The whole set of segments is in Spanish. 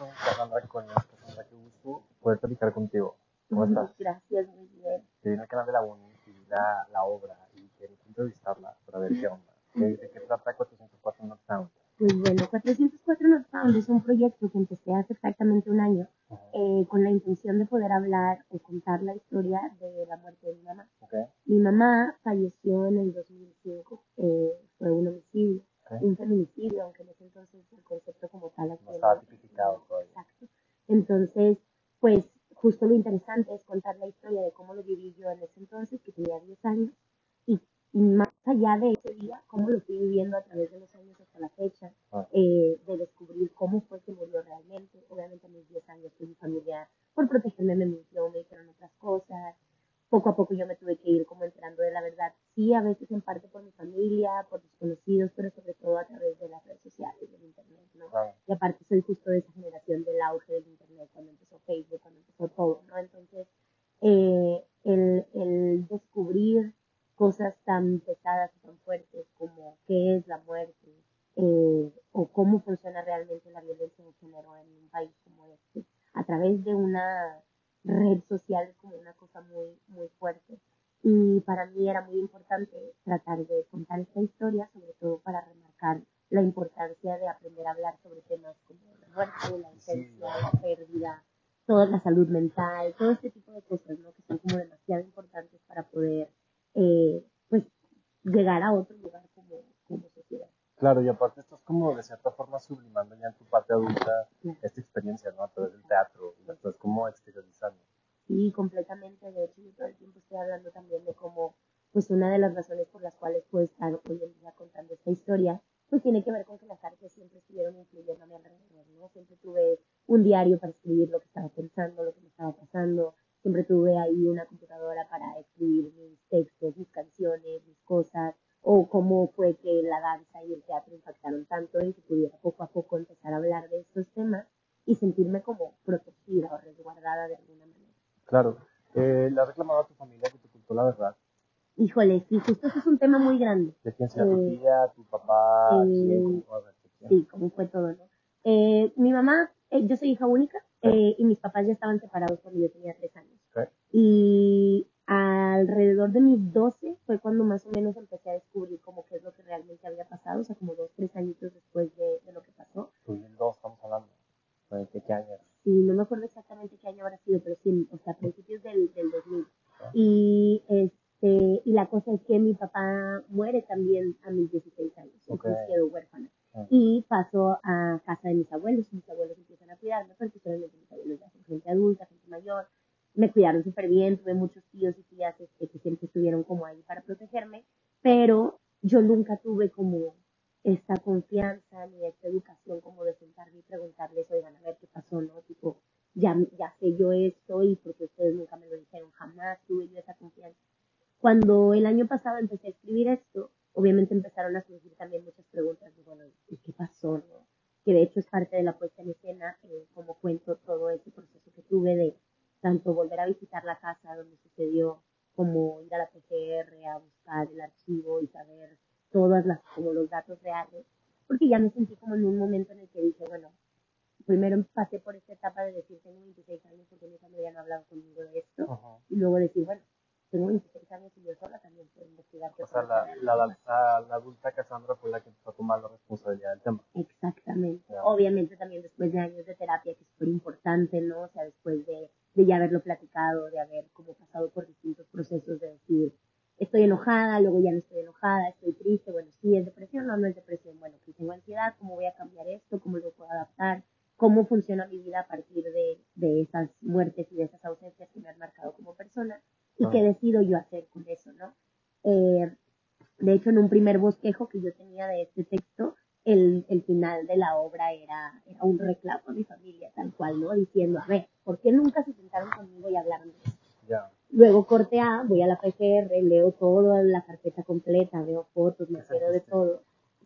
con Cassandra Coño. Cassandra, qué gusto poder platicar contigo. ¿Cómo estás? Gracias, muy bien. Te vine al canal de la UNI y la, la obra y quería entrevistarla para ver qué onda. ¿De, de qué trata 404 Northtown? Pues bueno, 404 Northbound es un proyecto que empecé hace exactamente un año eh, con la intención de poder hablar o contar la historia de la muerte de mi mamá. ¿Ok? Mi mamá falleció en el 2005, eh, fue un homicidio, Un feminicidio, aunque en ese entonces el concepto como tal aquí No estaba tipificado todavía. Exacto. Entonces, pues justo lo interesante es contar la historia de cómo lo viví yo en ese entonces, que tenía 10 años, y más allá de ese día, cómo lo fui viviendo a través de los años hasta la fecha, Ah. eh, de descubrir cómo fue que murió realmente. Obviamente a mis 10 años, pues mi familia, por protegerme, me mintió, me dijeron otras cosas. Poco a poco yo me tuve que ir como enterando de la verdad. Sí, a veces en parte por mi familia, por desconocidos, pero sobre todo a través de las redes sociales, del internet, ¿no? Claro. Y aparte soy justo de esa generación del auge del internet, cuando empezó Facebook, cuando empezó todo, ¿no? Entonces, eh, el, el descubrir cosas tan pesadas y tan fuertes como qué es la muerte eh, o cómo funciona realmente la violencia de género en un país como este, a través de una red social es como una cosa muy, fuerte. Y para mí era muy importante tratar de contar esta historia, sobre todo para remarcar la importancia de aprender a hablar sobre temas como la muerte, la ausencia, la pérdida, toda la salud mental, todo este tipo de cosas, ¿no? Que son como demasiado importantes para poder, eh, pues, llegar a otro lugar como, como sociedad. Claro, y aparte estás como de cierta forma sublimando ya en tu parte adulta Claro. esta experiencia, ¿no? A través del teatro, la estás como exteriorizando. Sí, completamente. De hecho, yo todo el tiempo estoy hablando también de cómo, una de las razones por las cuales puedo estar hoy en día contando esta historia, pues tiene que ver con que las artes siempre estuvieron influyendo a mi alrededor, ¿no? Siempre tuve un diario para escribir lo que estaba pensando, lo que me estaba pasando. Siempre tuve ahí una computadora para escribir mis textos, mis canciones, mis cosas, o cómo fue que la danza y el teatro impactaron tanto en que pudiera poco a poco empezar a hablar de estos temas y sentirme como protegida o resguardada de alguna manera. Claro. Eh, ¿Le reclamado a tu familia que te ocultó la verdad? Híjole, sí, justo ese es un tema muy grande. ¿De quién tu Eh, tía, tu papá, eh, cómo? Sí, como fue todo, ¿no? Eh, mi mamá, eh, yo soy hija única eh, y mis papás ya estaban separados cuando yo tenía tres años. Y alrededor de mis 12 fue cuando más o menos empecé a descubrir como qué es lo que realmente había pasado, o sea, como dos, tres añitos después de, de lo que pasó. 2002 estamos hablando. ¿De qué, qué año era? Sí, no me acuerdo exactamente qué año habrá sido, pero sí, o sea, a principios del, del 2000. Y, este, y la cosa es que mi papá muere también a mis 16 años, entonces quedo huérfana. Ah. Y paso a casa de mis abuelos, mis abuelos empiezan a cuidarme, porque solamente mis abuelos ya son gente adulta, gente mayor, me cuidaron súper bien, tuve muchos tíos y tías este, que siempre estuvieron como ahí para protegerme, pero yo nunca tuve como esta confianza ni esta educación como de sentarme y preguntarles, oigan, a ver qué pasó, ¿no? Tipo, ya, ya sé yo esto y porque ustedes nunca me lo dijeron, jamás tuve yo esa confianza. Cuando el año pasado empecé a escribir esto, obviamente empezaron a surgir también muchas preguntas de, bueno, ¿y qué pasó, no? Que de hecho es parte de la puesta en escena, eh, como cuento todo ese proceso que tuve de tanto volver a visitar la casa donde sucedió, como ir a la PGR a buscar el archivo y saber todas las, como los datos reales, porque ya me sentí como en un momento en el que dije, bueno, primero pasé por esta etapa de decir, tengo 26 años porque mi familia no ha hablado conmigo de esto, Ajá. y luego decir, bueno, tengo 26 años y yo sola también puedo fue la, la, la, la adulta Cassandra fue la que empezó a tomar la responsabilidad del tema. Exactamente. Obviamente también después de años de terapia, que es súper importante, ¿no? O sea, después de, de ya haberlo platicado, de haber como pasado por distintos procesos de decir, estoy enojada, luego ya no estoy enojada, estoy triste, bueno, sí es depresión, no, no es depresión, bueno, que tengo ansiedad, ¿cómo voy a cambiar esto? ¿Cómo lo puedo adaptar? ¿Cómo funciona mi vida a partir de, de esas muertes y de esas ausencias que me han marcado como persona? ¿Y Ah. qué decido yo hacer con eso, no? Eh, de hecho, en un primer bosquejo que yo tenía de este texto, el, el final de la obra era, era un reclamo a mi familia, tal cual, ¿no? Diciendo, a ver, ¿por qué nunca se sentaron conmigo y hablaron de? Ya. Luego corte A, voy a la PGR, leo toda la carpeta completa, veo fotos, me ¿Qué entero de todo.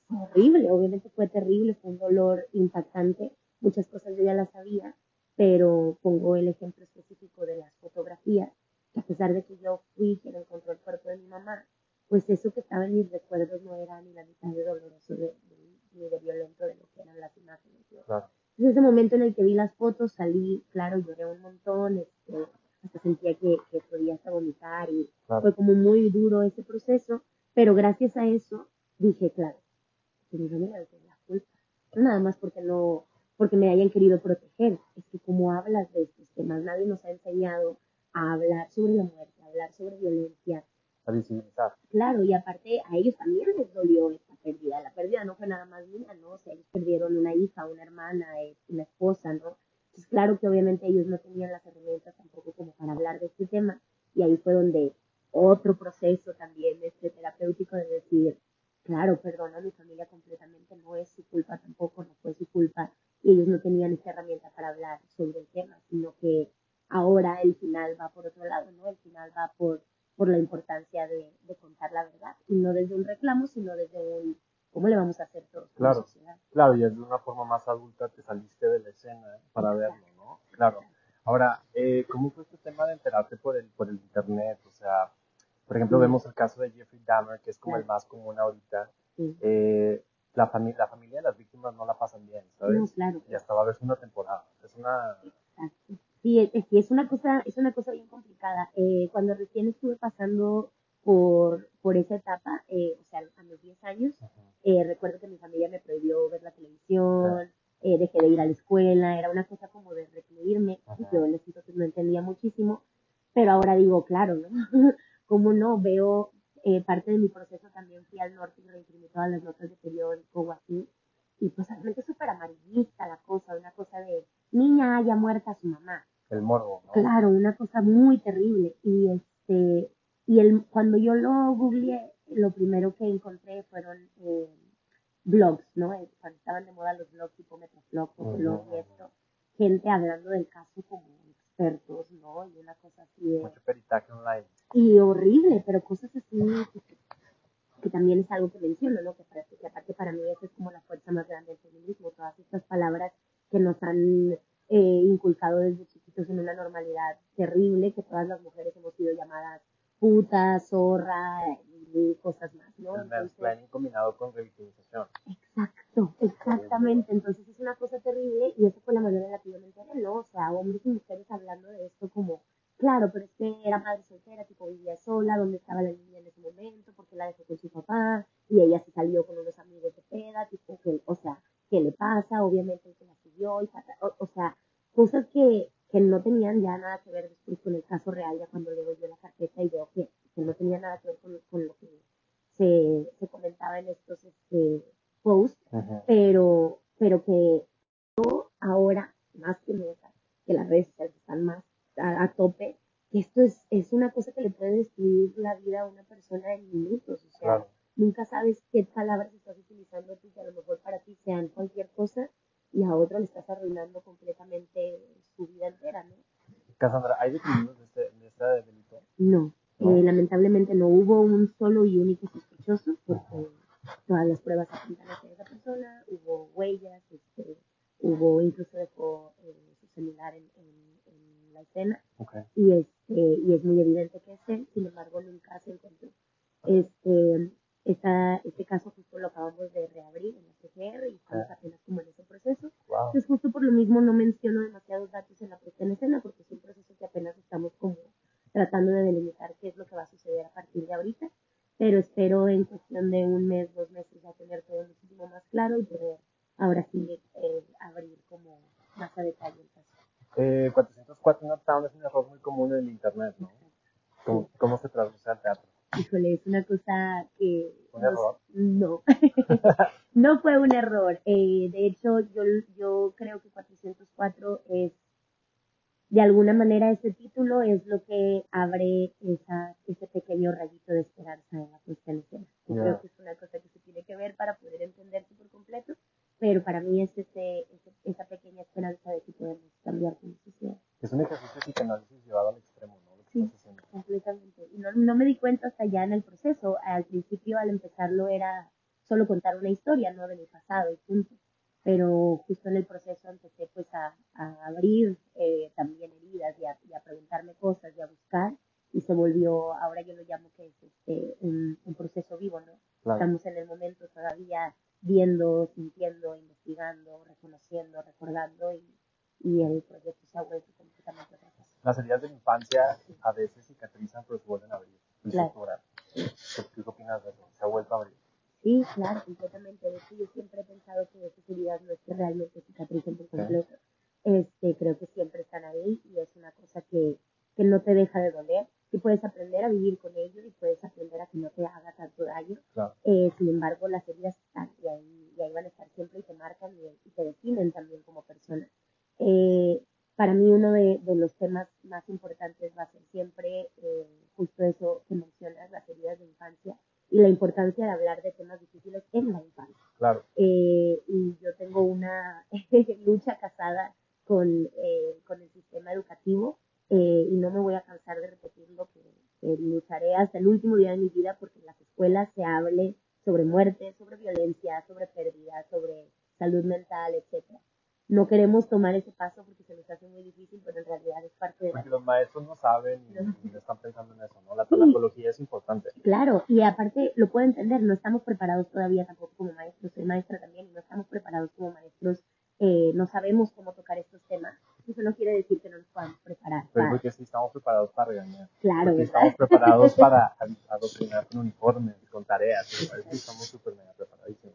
Fue horrible, obviamente fue terrible, fue un dolor impactante. Muchas cosas yo ya las sabía, pero pongo el ejemplo específico de las fotografías, que a pesar de que yo fui quien encontró el cuerpo de mi mamá, pues eso que estaba en mis recuerdos no era ni la mitad de doloroso de, de- ni de violento de lo que eran las imágenes. ¿no? Claro. Entonces ese momento en el que vi las fotos, salí, claro, lloré un montón, este, hasta sentía que, que podía hasta vomitar y Claro. fue como muy duro ese proceso, pero gracias a eso dije, claro, que mi familia no la culpa, no nada más porque no, porque me hayan querido proteger, es que como hablas de estos temas, nadie nos ha enseñado a hablar sobre la muerte, a hablar sobre violencia, A visibilizar. Claro, y aparte a ellos también les dolió esta pérdida. La pérdida no fue nada más mía, ¿no? O sea, ellos perdieron una hija, una hermana, eh, una esposa, ¿no? Entonces, claro que obviamente ellos no tenían las herramientas tampoco como para hablar de este tema. Y ahí fue donde otro proceso también este terapéutico de decir, claro, perdona a mi familia completamente, no es su culpa tampoco, no fue su culpa. Y ellos no tenían esta herramienta para hablar sobre el tema, sino que ahora el final va por otro lado, ¿no? El final va por por la importancia de, de contar la verdad, y no desde un reclamo, sino desde un cómo le vamos a hacer todos como Claro. sociedad. Claro, y es de una forma más adulta te saliste de la escena para verlo, ¿no? Claro. Ahora, eh, ¿cómo fue este tema de enterarte por el, por el internet? O sea, por ejemplo, Sí. vemos el caso de Jeffrey Dahmer, que es como el más común ahorita. Sí. Eh, la, familia la familia de las víctimas no la pasan bien, ¿sabes? No, claro. Y hasta va a haber una temporada. Es una... Exacto. Sí, es, es una cosa, es una cosa bien Eh, cuando recién estuve pasando por, por esa etapa, eh, o sea, a los 10 años, eh, recuerdo que mi familia me prohibió ver la televisión, eh, dejé de ir a la escuela, era una cosa como de recluirme, y yo en ese entonces no entendía muchísimo, pero ahora digo, claro, ¿no? Como no, veo eh, parte de mi proceso también fui al norte y reimprimí todas las notas de periódico o así, y pues realmente es súper amarillista la cosa, una cosa de niña haya muerta su mamá, El morbo, ¿no? Claro, una cosa muy terrible. Y este, y el, cuando yo lo googleé, lo primero que encontré fueron eh, blogs, ¿no? Eh, Cuando estaban de moda los blogs tipo Metroflog, Fotolog y Ujú. esto, gente hablando del caso como expertos, ¿no? Y una cosa así de, Mucho peritaje online. y horrible, pero cosas así que, que también es algo que menciono, ¿no? Que, para- que aparte para mí esa es como la fuerza más grande del feminismo, todas estas palabras que nos han eh, inculcado desde chiquitos en una normalidad terrible, que todas las mujeres hemos sido llamadas puta, zorra y cosas más, ¿no? El Entonces, mansplaining combinado con revictimización. Exacto, exactamente. Entonces es una cosa terrible y eso fue la manera en la que yo me enteré, ¿no? O sea, hombres y mujeres hablando de esto como, claro, pero es que era madre soltera, tipo vivía sola, ¿dónde estaba la niña en ese momento? porque la dejó con su papá? Y ella se salió con unos amigos de peda, tipo, que, o sea, ¿qué le pasa? Obviamente el que la siguió y pata- o, o sea, cosas que, que no tenían ya nada que ver después con el caso real, ya cuando leo yo la carpeta y veo que, que no tenía nada que ver con, con lo que se, se comentaba en estos este, posts, pero, pero que yo ahora, más que nunca, que las redes sociales están más a, a tope, que esto es, es una cosa que le puede destruir la vida a una persona en minutos, o sea, Claro. nunca sabes qué palabras estás utilizando tú, que a lo mejor para ti sean cualquier cosa, y a otro le estás arruinando completamente su vida entera, ¿no? Cassandra, ¿hay detenidos de este, de este delito? No, No. eh, lamentablemente no hubo un solo y único sospechoso, porque todas las pruebas apuntan hacia esa persona, hubo huellas, este, hubo incluso dejó eh, su celular en, en- en la escena, Ok. y, este, y es muy evidente que es él, sin embargo nunca se encontró. Este, esta, este caso justo lo acabamos de reabrir en la PGR y estamos Ah. apenas como en ese proceso. Wow. Entonces justo por lo mismo no menciono demasiados datos en la puesta en escena porque es un proceso que apenas estamos como tratando de delimitar qué es lo que va a suceder a partir de ahorita, pero espero en cuestión de un mes, dos meses ya tener todo muchísimo más claro y poder ahora sí eh, abrir como más a detalle el caso. Eh, 404 Northtown es un error muy común en el internet, ¿no? ¿Cómo, cómo se traduce al teatro? Híjole, es una cosa que... ¿Un no error? No, no fue un error. Eh, de hecho, yo, yo creo que 404 es, de alguna manera, ese título es lo que abre esa, ese pequeño rayito de esperanza en la. Yo Ya. creo que es una cosa que se tiene que ver para poder entenderse por completo, pero para mí es ese, ese- esa pequeña esperanza de que podemos cambiar como sociedad. Es un ejercicio de psicoanálisis llevado al extremo, ¿no? Lo que Sí. estás haciendo. completamente. Y no, no me di cuenta hasta ya en el proceso. Al principio, al empezarlo, era solo contar una historia, ¿no? De mi pasado y punto. Pero justo en el proceso empecé pues a, a abrir eh, también heridas y a, y a preguntarme cosas y a buscar y se volvió, ahora yo lo llamo que es este, un, un proceso vivo, ¿no? Claro. Estamos en el momento todavía viendo, sintiendo, investigando, reconociendo, recordando y, y el proyecto se ha vuelto completamente otra cosa. Las heridas de la infancia a veces cicatrizan, pero se vuelven a. Claro. ¿Qué, ¿Qué opinas de eso? ¿Se ha vuelto a abrir? Sí, claro, completamente. De hecho, yo siempre he pensado que esas heridas no es que realmente cicatricen por completo. Este, creo que siempre están ahí y es una cosa que, que no te deja de doler. Y puedes aprender a vivir con ello y puedes aprender a que no te haga tanto daño. Claro. Eh, sin embargo, las heridas están y ahí, y ahí van a estar siempre y te marcan y, y te definen también como persona. Eh, para mí uno de, de, los temas más importantes va a ser siempre eh, justo eso que mencionas, las heridas de infancia y la importancia de hablar de temas difíciles en la infancia. Claro. Eh, y yo tengo una lucha casada con, eh, con el sistema educativo eh, y no me voy a cansar de repetirlo, que, que lucharé hasta el último día de mi vida porque en las escuelas se hable sobre muerte, sobre violencia, sobre pérdida, sobre salud mental, etcétera no queremos tomar ese paso porque se nos hace muy difícil, pero en realidad es parte de Porque los maestros no saben y no están pensando en eso, ¿no? La psicología es importante. Claro, y aparte lo puedo entender, no estamos preparados todavía tampoco como maestros, soy maestra también y no estamos preparados como maestros, eh, no sabemos cómo tocar estos temas. Eso no quiere decir que no nos podamos preparar. Pero porque sí estamos preparados para regañar. Claro. Porque estamos preparados para adoctrinar con uniformes, con tareas. Sí, estamos súper mega.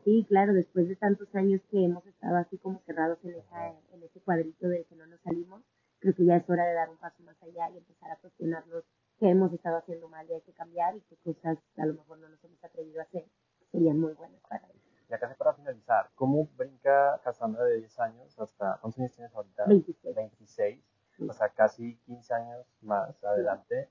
Sí, claro, después de tantos años que hemos estado así como cerrados en, esa, en ese cuadrito de que no nos salimos, creo que ya es hora de dar un paso más allá y empezar a cuestionarnos qué hemos estado haciendo mal y hay que cambiar y qué cosas a lo mejor no nos hemos atrevido a hacer serían muy buenas para ellos. Ya casi para finalizar, ¿cómo brinca Cassandra de 10 años hasta, ¿cuántos años tienes ahorita? 26. 26, sí. o sea, casi 15 años más adelante.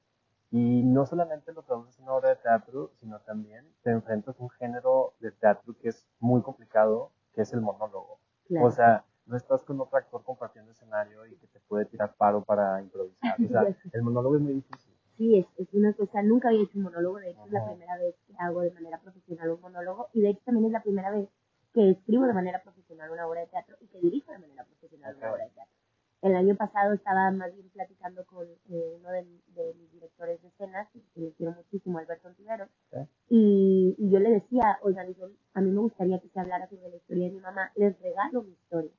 Y no solamente lo traduces en una obra de teatro, sino también te enfrentas a un género de teatro que es muy complicado, que es el monólogo. Claro. O sea, no estás con otro actor compartiendo escenario y que te puede tirar paro para improvisar. O sea, el monólogo es muy difícil. Sí, es, es una cosa, nunca había hecho un monólogo, de hecho es la primera vez que hago de manera profesional un monólogo y de hecho también es la primera vez que escribo de manera profesional una obra de teatro y que dirijo de manera profesional Okay. una obra de teatro. El año pasado estaba más bien platicando con eh, uno de, de, mis directores de escenas, que le quiero muchísimo, Alberto Antivero, Okay. y, y, yo le decía, oigan, yo, a mí me gustaría que se hablara sobre la historia de mi mamá, les regalo mi historia.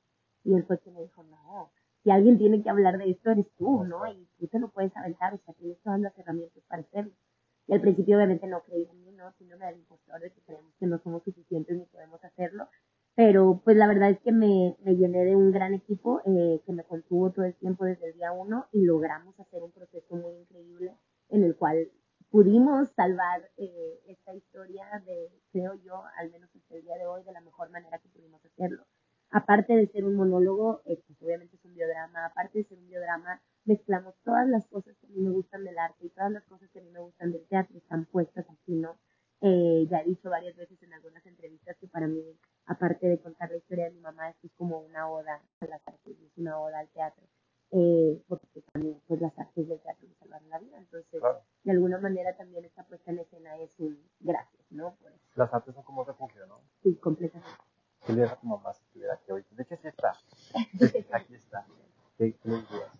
Y él fue que me dijo, no, si alguien tiene que hablar de esto eres tú, ¿no? Y tú te lo puedes aventar, o sea, tienes todas las herramientas para hacerlo. Y al principio obviamente no creí en mí, ¿no? Síndrome del impostor de que creemos que no somos suficientes ni podemos hacerlo. Pero pues la verdad es que me, me llené de un gran equipo eh, que me contuvo todo el tiempo desde el día uno y logramos hacer un proceso muy increíble en el cual pudimos salvar eh, esta historia de, creo yo, al menos hasta el día de hoy, de la mejor manera que pudimos hacerlo. Aparte de ser un monólogo, eh, pues obviamente es un biodrama, aparte de ser un biodrama, mezclamos todas las cosas que a mí me gustan del arte y todas las cosas que a mí me gustan del teatro, están puestas aquí, ¿no? Eh, ya he dicho varias veces en algunas entrevistas que para mí, aparte de contar la historia de mi mamá, esto es como una oda a las artes, es una oda al teatro, eh, porque también pues las artes del teatro me salvaron la vida, entonces Claro. de alguna manera también esta puesta en escena es un gracias, ¿no? Por eso, Las artes son como un refugio, ¿no? sí, completamente. ¿Qué le dirías a tu mamá si estuviera aquí ahorita? De hecho, está. Aquí está. ¿Qué, qué le dirías?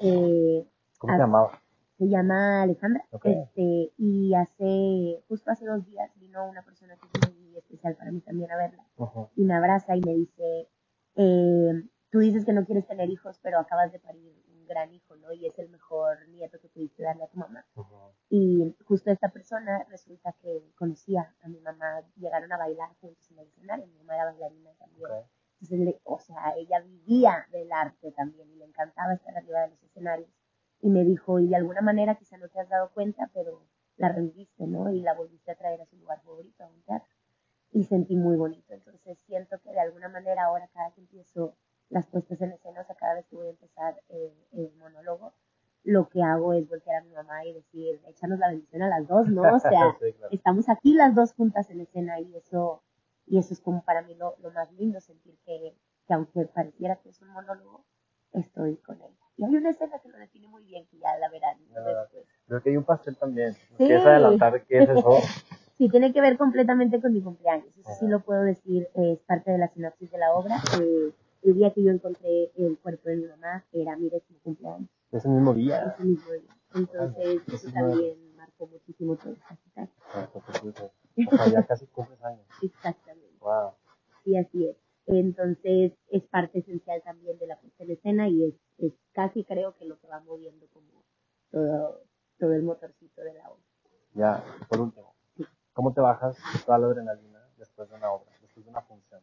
Eh, ¿Cómo se llamaba? Se llama Alejandra, este, y hace, justo hace dos días vino una persona que es muy especial para mí también a verla, Ujú. y me abraza y me dice, eh, tú dices que no quieres tener hijos, pero acabas de parir un gran hijo, ¿no? Y es el mejor nieto que pudiste darle a tu mamá. Ujú. Y justo esta persona resulta que conocía a mi mamá, llegaron a bailar juntos en el escenario, mi mamá era bailarina también. Entonces, o sea, ella vivía del arte también y le encantaba estar arriba de los escenarios. Y me dijo, y de alguna manera quizá no te has dado cuenta, pero la reviviste, ¿no? Y la volviste a traer a su lugar favorito, a un teatro. Y sentí muy bonito. Entonces siento que de alguna manera ahora cada que empiezo las puestas en escena, o sea, cada vez que voy a empezar eh, el monólogo, lo que hago es voltear a mi mamá y decir, échanos la bendición a las dos, ¿no? O sea, Sí, claro. estamos aquí las dos juntas en escena y eso, y eso es como para mí lo, lo más lindo, sentir que, que aunque pareciera que es un monólogo, estoy con ella. Y hay una escena que lo define muy bien, que ya la verán Ah. después. Creo que hay un pastel también. ¿Nos Sí. ¿Quieres adelantar qué es eso? Sí, tiene que ver completamente con mi cumpleaños, eso sí lo puedo decir, eh, es parte de la sinopsis de la obra. Eh, el día que yo encontré el cuerpo de mi mamá era mi décimo cumpleaños, Es el mismo día. ese mismo día. Entonces, Ah, eso sí, también marcó muchísimo todo. Ah, perfecto. O sea, ya casi cumples años. Exactamente. Wow. Sí, así es. Entonces, es parte esencial también de la puesta en escena y es, es casi creo que lo que va moviendo como todo, todo el motorcito de la obra. Ya, por último, ¿cómo te bajas toda la adrenalina después de una obra, después de una función?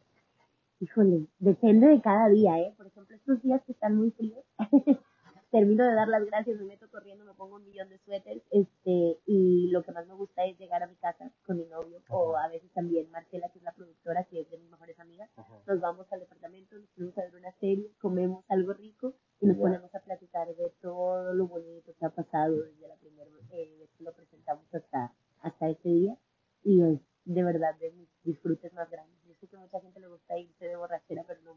Híjole, depende de cada día, ¿eh? Por ejemplo, estos días que están muy fríos, termino de dar las gracias, me meto corriendo, me pongo un millón de suéteres, este, y lo que más me gusta es llegar a mi casa con mi novio, o a veces también Marcela, que es la productora, que es de mis mejores amigas, nos vamos al departamento, nos ponemos a ver una serie, comemos algo rico y nos Ya. ponemos a platicar de todo lo bonito que ha pasado desde la primera eh, vez que lo presentamos hasta, hasta este día, y es de verdad de mis disfrutes más grandes. Yo sé que mucha gente le gusta irse de borrachera, pero no,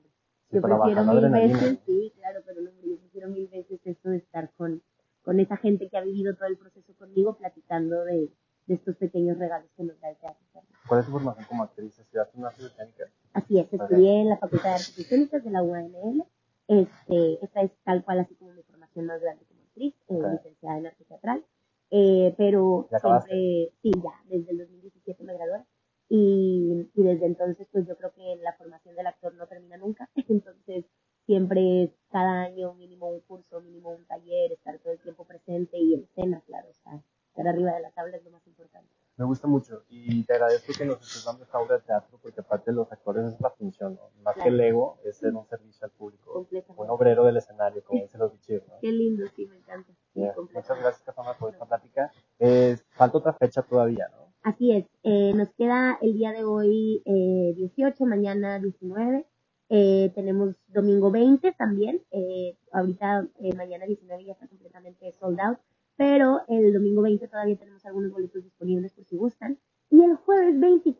Yo prefiero mil veces, sí, claro, pero no, hombre, yo prefiero mil veces esto de estar con, con esa gente que ha vivido todo el proceso conmigo, platicando de, de estos pequeños regalos que nos da el teatro. ¿Cuál es tu formación como actriz? ¿Estudiaste una técnica? Así es, estudié en la Facultad de Artes Escénicas de la UANL. Este, esta es tal cual así como mi formación más grande como actriz, eh, Ok. licenciada en arte teatral. Eh, pero siempre, sí, ya, desde el 2017 me gradué. Y, y desde entonces, pues yo creo que la formación del actor no termina nunca. Entonces, siempre cada año mínimo un curso, mínimo un taller, estar todo el tiempo presente y en escena, claro, o sea, estar arriba de la tabla es lo más importante. Me gusta mucho y te agradezco que nos estés dando esta obra de teatro porque aparte de los actores es la función, ¿no? Más que Claro. el ego, es ser un servicio al público, un obrero del escenario, como dicen los bichos, ¿no? Qué lindo, sí, me encanta. Muchas gracias, Cassandra, por esta plática. Eh, falta otra fecha todavía, ¿no? Así es, eh, nos queda el día de hoy eh, 18, mañana 19, eh, tenemos domingo 20 también, eh, ahorita eh, mañana 19 ya está completamente sold out, pero el domingo 20 todavía tenemos algunos boletos disponibles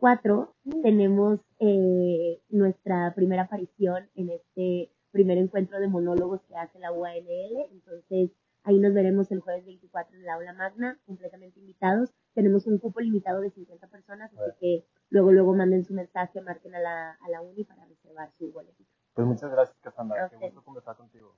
4 mm. tenemos eh, nuestra primera aparición en este primer encuentro de monólogos que hace la UANL. Entonces, ahí nos veremos el jueves 24 en la aula magna, completamente invitados. Tenemos un cupo limitado de 50 personas, así que luego, luego manden su mensaje, marquen a la, a la uni para reservar su boleto. Pues muchas gracias, Cassandra. Qué gusto conversar contigo.